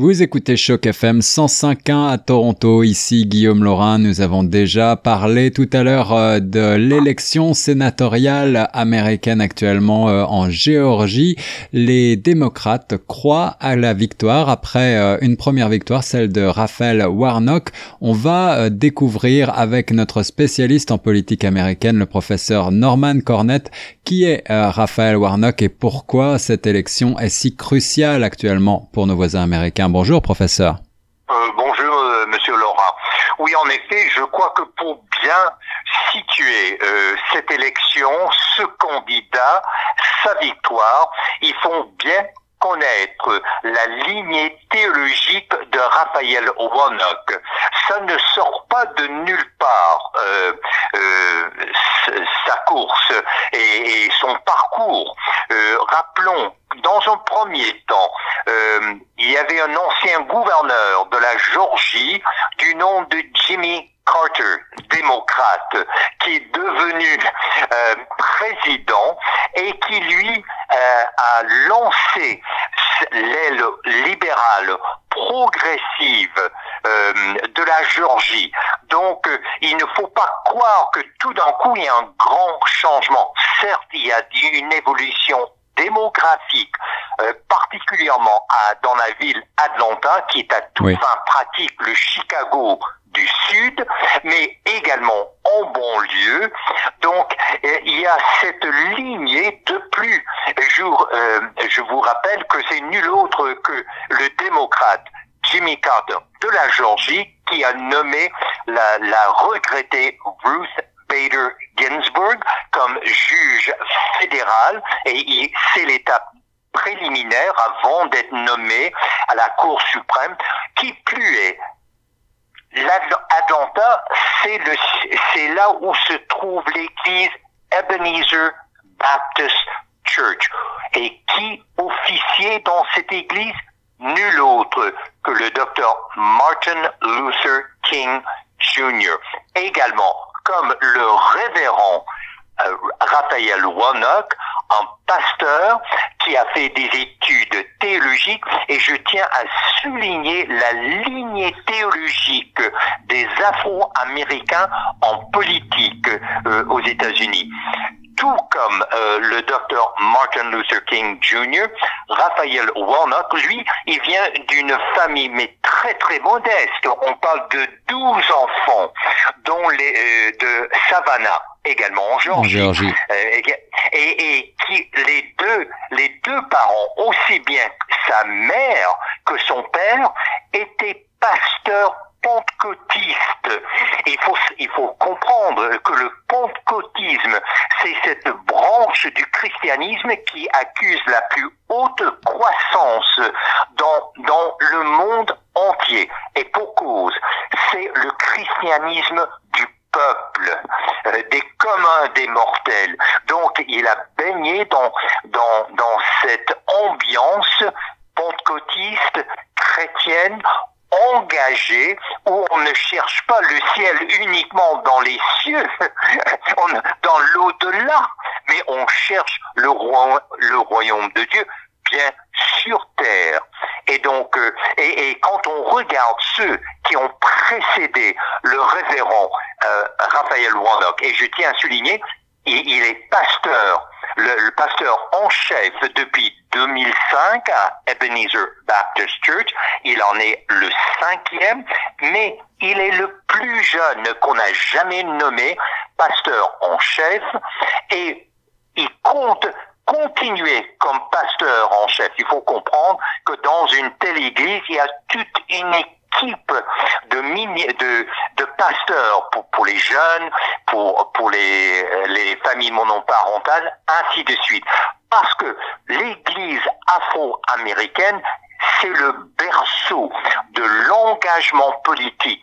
Vous écoutez Choc FM 105.1 à Toronto. Ici Guillaume Laurin. Nous avons déjà parlé tout à l'heure euh, de l'élection sénatoriale américaine actuellement euh, en Géorgie. Les démocrates croient à la victoire après euh, une première victoire, celle de Raphaël Warnock. On va découvrir avec notre spécialiste en politique américaine, le professeur Norman Cornett, qui est Raphaël Warnock et pourquoi cette élection est si cruciale actuellement pour nos voisins américains? Bonjour, professeur. Euh, bonjour, euh, monsieur Laurent. Oui, en effet, je crois que pour bien situer euh, cette élection, ce candidat, sa victoire, il faut bien connaître la lignée théologique de Raphaël Warnock. Ça ne sort pas de nulle part, euh, euh, sa course et, son parcours. Euh, rappelons, dans un premier temps, il y avait un ancien gouverneur de la Georgie du nom de Jimmy Carter, démocrate, qui est devenu euh, président et qui lui euh, a lancé l'aile libérale progressive euh, de la Géorgie. Donc, euh, il ne faut pas croire que tout d'un coup, il y a un grand changement. Certes, il y a une évolution démographique, euh, particulièrement à, dans la ville Atlanta, qui est à toute fin pratique le Chicago Mais également en banlieue. Donc, il y a cette lignée de plus. Je, euh, je vous rappelle que c'est nul autre que le démocrate Jimmy Carter de la Georgie qui a nommé la, la regrettée Ruth Bader Ginsburg comme juge fédéral et c'est l'étape préliminaire avant d'être nommé à la Cour suprême. Qui plus est, C'est c'est là où se trouve l'église Ebenezer Baptist Church. Et qui officiait dans cette église? Nul autre que le docteur Martin Luther King Jr. Également, comme le révérend Raphaël Warnock, un pasteur qui a fait des études théologiques et je tiens à souligner la lignée théologique des Afro-Américains en politique euh, aux États-Unis tout comme euh, le docteur Martin Luther King Jr., Raphaël Warnock, lui, il vient d'une famille mais très très modeste. On parle de 12 enfants, dont les euh, de Savannah également en Géorgie. Euh, et, et qui les deux les deux parents, aussi bien sa mère que son père, étaient pasteurs pentecôtiste. Il faut, il faut comprendre que le pentecôtisme, c'est cette branche du christianisme qui accuse la plus haute croissance dans, dans le monde entier. Et pour cause, c'est le christianisme du peuple, des communs des mortels. Donc il a baigné dans, dans, dans cette ambiance pentecôtiste, chrétienne, engagé où on ne cherche pas le ciel uniquement dans les cieux, dans l'au-delà, mais on cherche le, roi, le royaume de Dieu bien sur terre. Et donc, euh, et, et, quand on regarde ceux qui ont précédé le révérend Raphaël Warnock, et je tiens à souligner, il, est pasteur le, pasteur en chef depuis 2005 à Ebenezer Baptist Church. Il en est le cinquième, mais il est le plus jeune qu'on a jamais nommé pasteur en chef et il compte continuer comme pasteur en chef. Il faut comprendre que dans une telle église, il y a toute une équipe de, de, de pasteurs pour, pour les jeunes, pour, pour les, les familles monoparentales, ainsi de suite. Parce que l'Église afro-américaine, c'est le berceau de l'engagement politique.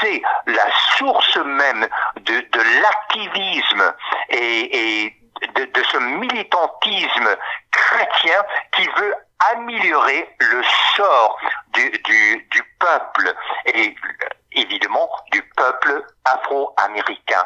C'est la source même de, de l'activisme et, et de, de, ce militantisme chrétien qui veut améliorer le sort du, du, du peuple et évidemment du peuple afro-américain.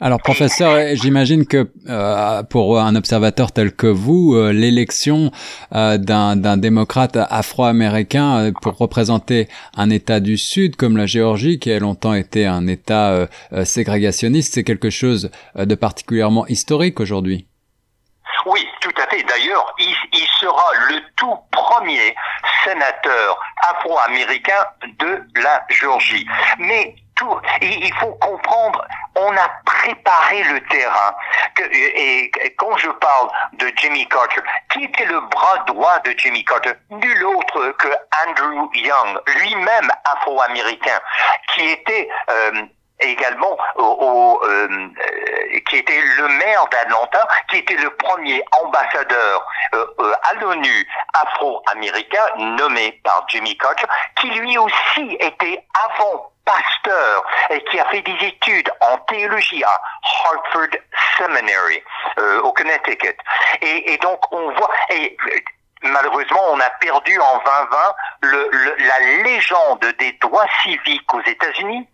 Alors professeur, j'imagine que euh, pour un observateur tel que vous, euh, l'élection euh, d'un démocrate afro-américain pour représenter un État du Sud comme la Géorgie, qui a longtemps été un État ségrégationniste, c'est quelque chose de particulièrement historique aujourd'hui. Oui, tout à fait. D'ailleurs, il, sera le tout premier sénateur afro-américain de la Géorgie. Mais tout, il faut comprendre, on a préparé le terrain. et, quand je parle de Jimmy Carter, qui était le bras droit de Jimmy Carter? Nul autre que Andrew Young, lui-même afro-américain, qui était euh, également au, euh, euh, qui était le maire d'Atlanta, qui était le premier ambassadeur euh, à l'ONU afro-américain nommé par Jimmy Carter, qui lui aussi était avant pasteur et qui a fait des études en théologie à Hartford Seminary au Connecticut. Et, et, donc on voit et malheureusement, on a perdu en 2020 le, la légende des droits civiques aux États-Unis,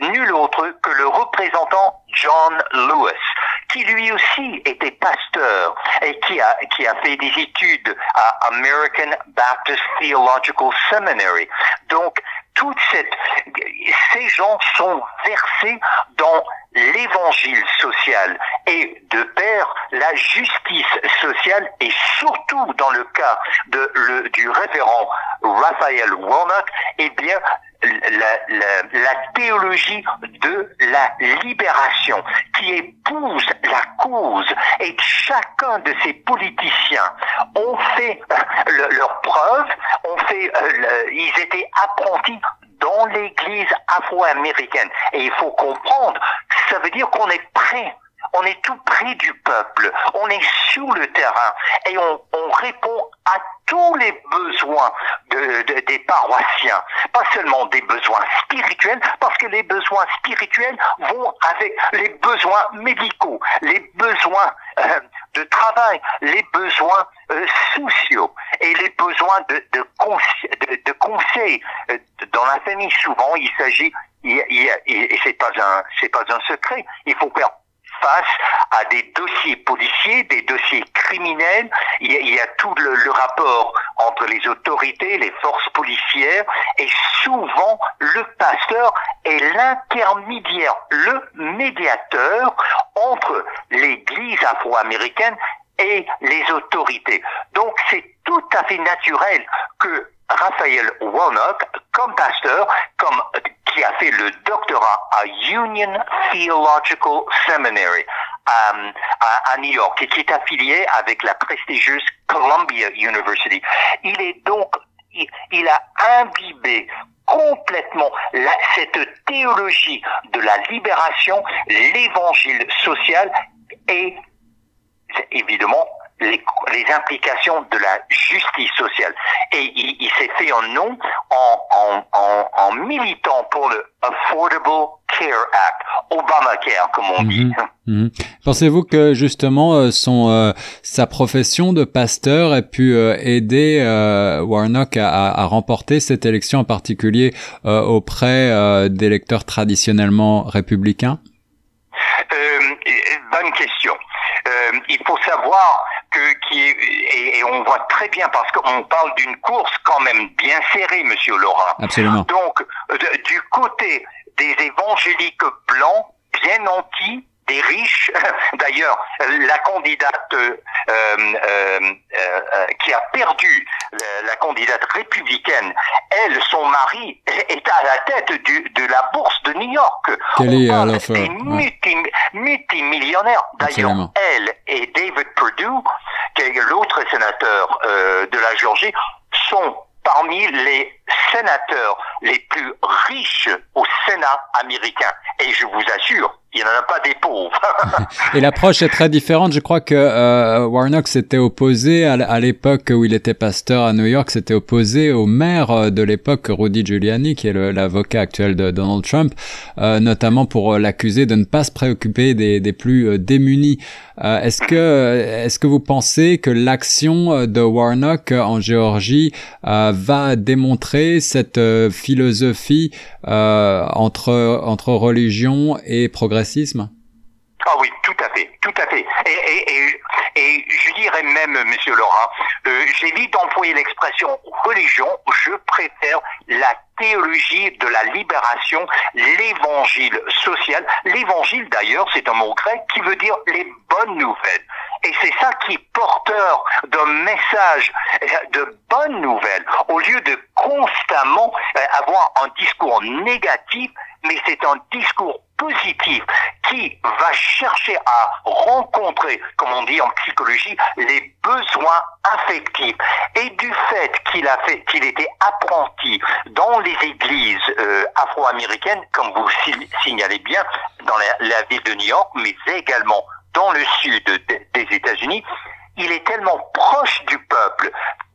nul autre que le représentant John Lewis, qui lui aussi était pasteur et qui a, qui a fait des études à American Baptist Theological Seminary. Donc, toute cette, ces gens sont versés dans l'évangile social et de pair la justice sociale et surtout dans le cas de, le, du révérend Raphaël Warnock, eh bien, la, la, la, théologie de la libération qui épouse la cause et chacun de ces politiciens ont fait euh, leur preuve, ont fait, euh, ils étaient apprentis dans l'église afro-américaine. Et il faut comprendre, ça veut dire qu'on est prêt on est tout près du peuple, on est sur le terrain et on, on répond à tous les besoins de, de, des paroissiens, pas seulement des besoins spirituels, parce que les besoins spirituels vont avec les besoins médicaux, les besoins euh, de travail, les besoins euh, sociaux et les besoins de, de, de, de conseil. Dans la famille, souvent, il s'agit, et c'est pas un, c'est pas un secret, il faut faire face à des dossiers policiers, des dossiers criminels. Il y a, tout le, rapport entre les autorités, les forces policières, et souvent le pasteur est l'intermédiaire, le médiateur entre l'Église afro-américaine et les autorités. Donc c'est tout à fait naturel que Raphaël Warnock, comme pasteur, comme qui a fait le doctorat à Union Theological Seminary euh, à, New York et qui est affilié avec la prestigieuse Columbia University. Il est donc, il, a imbibé complètement cette théologie de la libération, l'évangile social et évidemment les, les, implications de la justice sociale. Et il, il s'est fait un nom en, en, en, en, militant pour le Affordable Care Act, Obamacare comme on dit. Mhm. Mhm. Pensez-vous que justement euh, son euh, sa profession de pasteur ait pu euh, aider Warnock à, à, remporter cette élection en particulier auprès d'électeurs traditionnellement républicains? Bonne question. Il faut savoir que qui est, et, on voit très bien parce qu'on parle d'une course quand même bien serrée, Monsieur Laurent. Absolument. Donc du côté des évangéliques blancs bien nantis, des riches. D'ailleurs, la candidate euh, euh, euh, qui a perdu, la, candidate républicaine, elle, son mari, est à la tête du, de la bourse de New York. Quelle est alors des multimillionnaires. D'ailleurs, elle et David Perdue, qui est l'autre sénateur de la Géorgie, sont parmi les sénateurs les plus riches au Sénat américain. Et je vous assure, il n'y en a pas des pauvres. et l'approche est très différente. Je crois que euh, Warnock s'était opposé à l'époque où il était pasteur à New York, s'était opposé au maire euh, de l'époque, Rudy Giuliani, qui est l'avocat actuel de Donald Trump, euh, notamment pour l'accuser de ne pas se préoccuper des, plus démunis. est-ce que est-ce que vous pensez que l'action de Warnock en Géorgie va démontrer cette philosophie entre entre religion et Ah oui, tout à fait, tout à fait. Et je dirais même, Monsieur Laurent, euh, j'évite d'employer l'expression religion, je préfère la théologie de la libération, l'évangile social. L'évangile, d'ailleurs, c'est un mot grec qui veut dire les bonnes nouvelles. Et c'est ça qui est porteur d'un message de bonnes nouvelles, au lieu de constamment euh, avoir un discours négatif, mais c'est un discours positif qui va chercher à rencontrer, comme on dit en psychologie, les besoins affectifs. Et du fait qu'il a fait, qu'il était apprenti dans les églises euh, afro-américaines, comme vous signalez bien, dans la, la ville de New York, mais également dans le sud des États-Unis, il est tellement proche du peuple,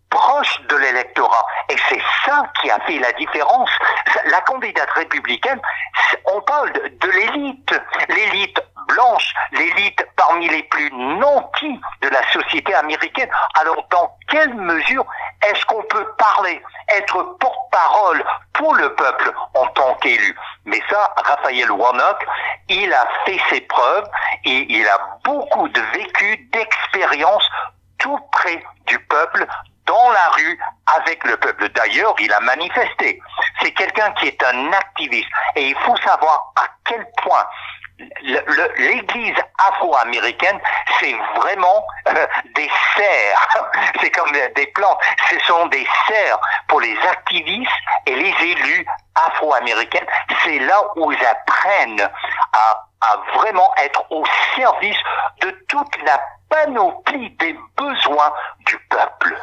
proche de l'électorat. Et c'est ça qui a fait la différence. La candidate républicaine, on parle de, l'élite, l'élite blanche, l'élite parmi les plus nantis de la société américaine. Alors dans quelle mesure est-ce qu'on peut parler, être porte-parole pour le peuple en tant qu'élu? Mais ça, Raphaël Warnock, il a fait ses preuves et il a beaucoup de vécu, d'expérience tout près du peuple, dans la rue avec le peuple. D'ailleurs, il a manifesté. C'est quelqu'un qui est un activiste. Et il faut savoir à quel point l'Église afro-américaine, c'est vraiment euh, des serres. C'est comme des plantes. Ce sont des serres pour les activistes et les élus afro-américains. C'est là où ils apprennent à, à vraiment être au service de toute la panoplie des besoins du peuple.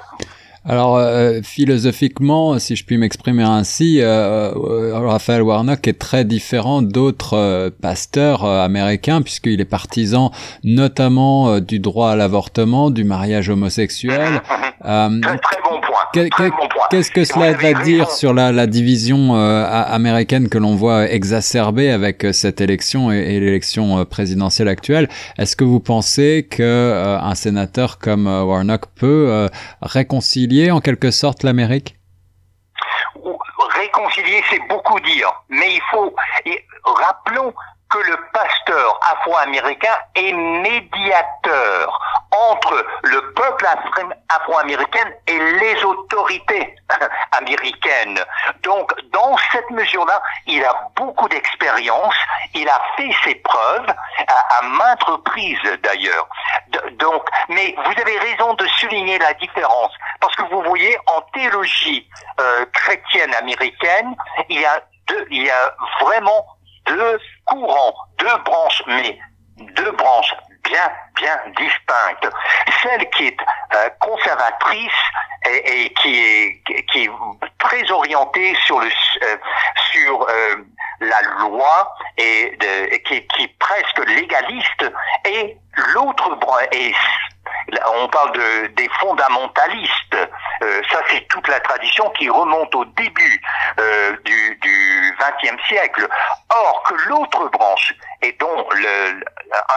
Alors euh, philosophiquement, si je puis m'exprimer ainsi, euh, euh, Raphaël Warnock est très différent d'autres pasteurs américains puisqu'il est partisan notamment du droit à l'avortement, du mariage homosexuel. très, point. Qu'est-ce que cela va dire sur la, la division américaine que l'on voit exacerbée avec cette élection et, et l'élection présidentielle actuelle? Est-ce que vous pensez que un sénateur comme Warnock peut réconcilier en quelque sorte l'Amérique? Réconcilier, c'est beaucoup dire, mais il faut... Rappelons que le pasteur afro-américain est médiateur entre le peuple afro-américain et les autorités américaines. Donc, dans cette mesure-là, il a beaucoup d'expérience, il a fait ses preuves à, maintes reprises d'ailleurs. Donc, mais vous avez raison de souligner la différence parce que vous voyez en théologie euh, chrétienne américaine, il y a deux, il y a vraiment deux courants, deux branches, mais deux branches bien, bien distinctes. Celle qui est euh, conservatrice et, et, qui est qui est très orientée sur le euh, sur euh, la loi et qui, qui est presque légaliste et l'autre est on parle de, des fondamentalistes. Euh, ça, c'est toute la tradition qui remonte au début euh, du, du XXe siècle. Or, que l'autre branche, et dont le,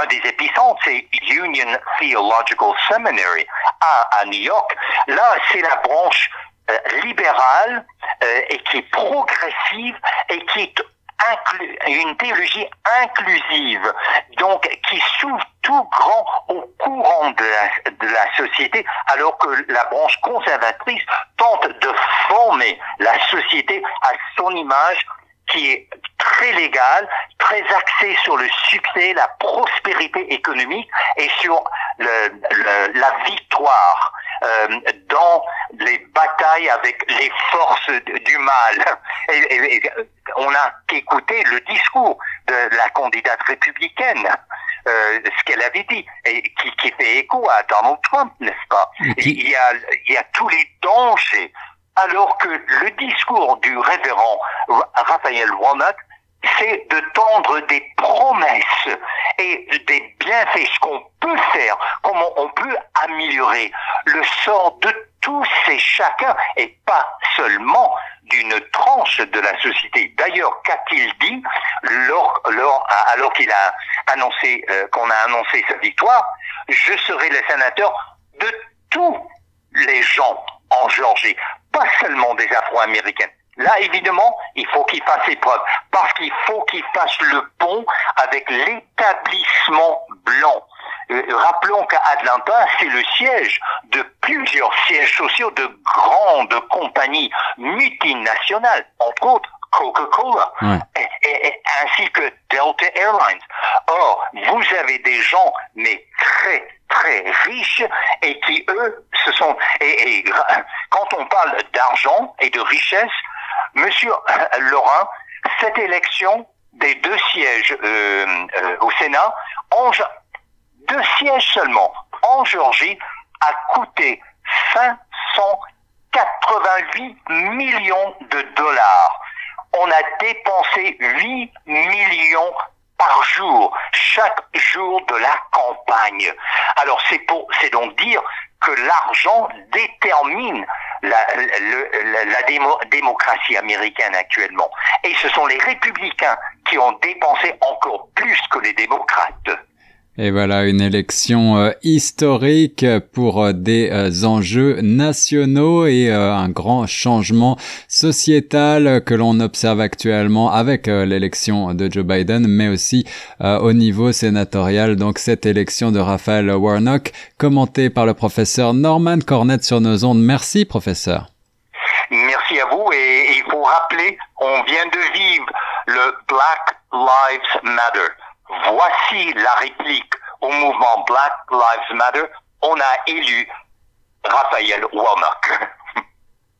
un des épicentres, c'est Union Theological Seminary à, à New York, là, c'est la branche euh, libérale euh, et qui est progressive et qui est une théologie inclusive, donc qui s'ouvre tout grand au courant de la, société, alors que la branche conservatrice tente de former la société à son image qui est très légale, très axée sur le succès, la prospérité économique et sur la victoire euh, dans les avec les forces du mal. Et, on a écouté le discours de la candidate républicaine. Euh, ce qu'elle avait dit, et qui, qui, fait écho à Donald Trump, n'est-ce pas? Il, y a, il y a tous les dangers, alors que le discours du révérend Raphaël Warnock c'est de tendre des promesses et des bienfaits, ce qu'on peut faire, comment on peut améliorer le sort de tous et chacun et pas seulement d'une tranche de la société. D'ailleurs, qu'a-t-il dit lors, lors, alors qu'il a annoncé, euh, qu'on a annoncé sa victoire Je serai le sénateur de tous les gens en Géorgie, pas seulement des Afro-Américains, Là, évidemment, il faut qu'il fasse ses preuves, parce qu'il faut qu'il fasse le pont avec l'établissement blanc. Euh, rappelons qu'à Atlanta, c'est le siège de plusieurs sièges sociaux de grandes compagnies multinationales, entre autres Coca-Cola, ainsi que Delta Airlines. Or, vous avez des gens, mais très, très riches, et qui, eux, se sont... Et, quand on parle d'argent et de richesse, Monsieur Laurent, cette élection des deux sièges euh, euh, au Sénat, en, deux sièges seulement, en Géorgie, a coûté 588 millions de dollars. On a dépensé 8 millions par jour, chaque jour de la campagne. Alors c'est pour, c'est donc dire que l'argent détermine la, démocratie américaine actuellement. Et ce sont les républicains qui ont dépensé encore plus que les démocrates. Et voilà une élection euh, historique pour euh, des euh, enjeux nationaux et un grand changement sociétal que l'on observe actuellement avec l'élection de Joe Biden, mais aussi au niveau sénatorial. Donc cette élection de Raphaël Warnock, commentée par le professeur Norman Cornett sur nos ondes. Merci professeur. Merci à vous et il faut rappeler, on vient de vivre le Black Lives Matter Voici la réplique au mouvement Black Lives Matter. On a élu Raphaël Warnock.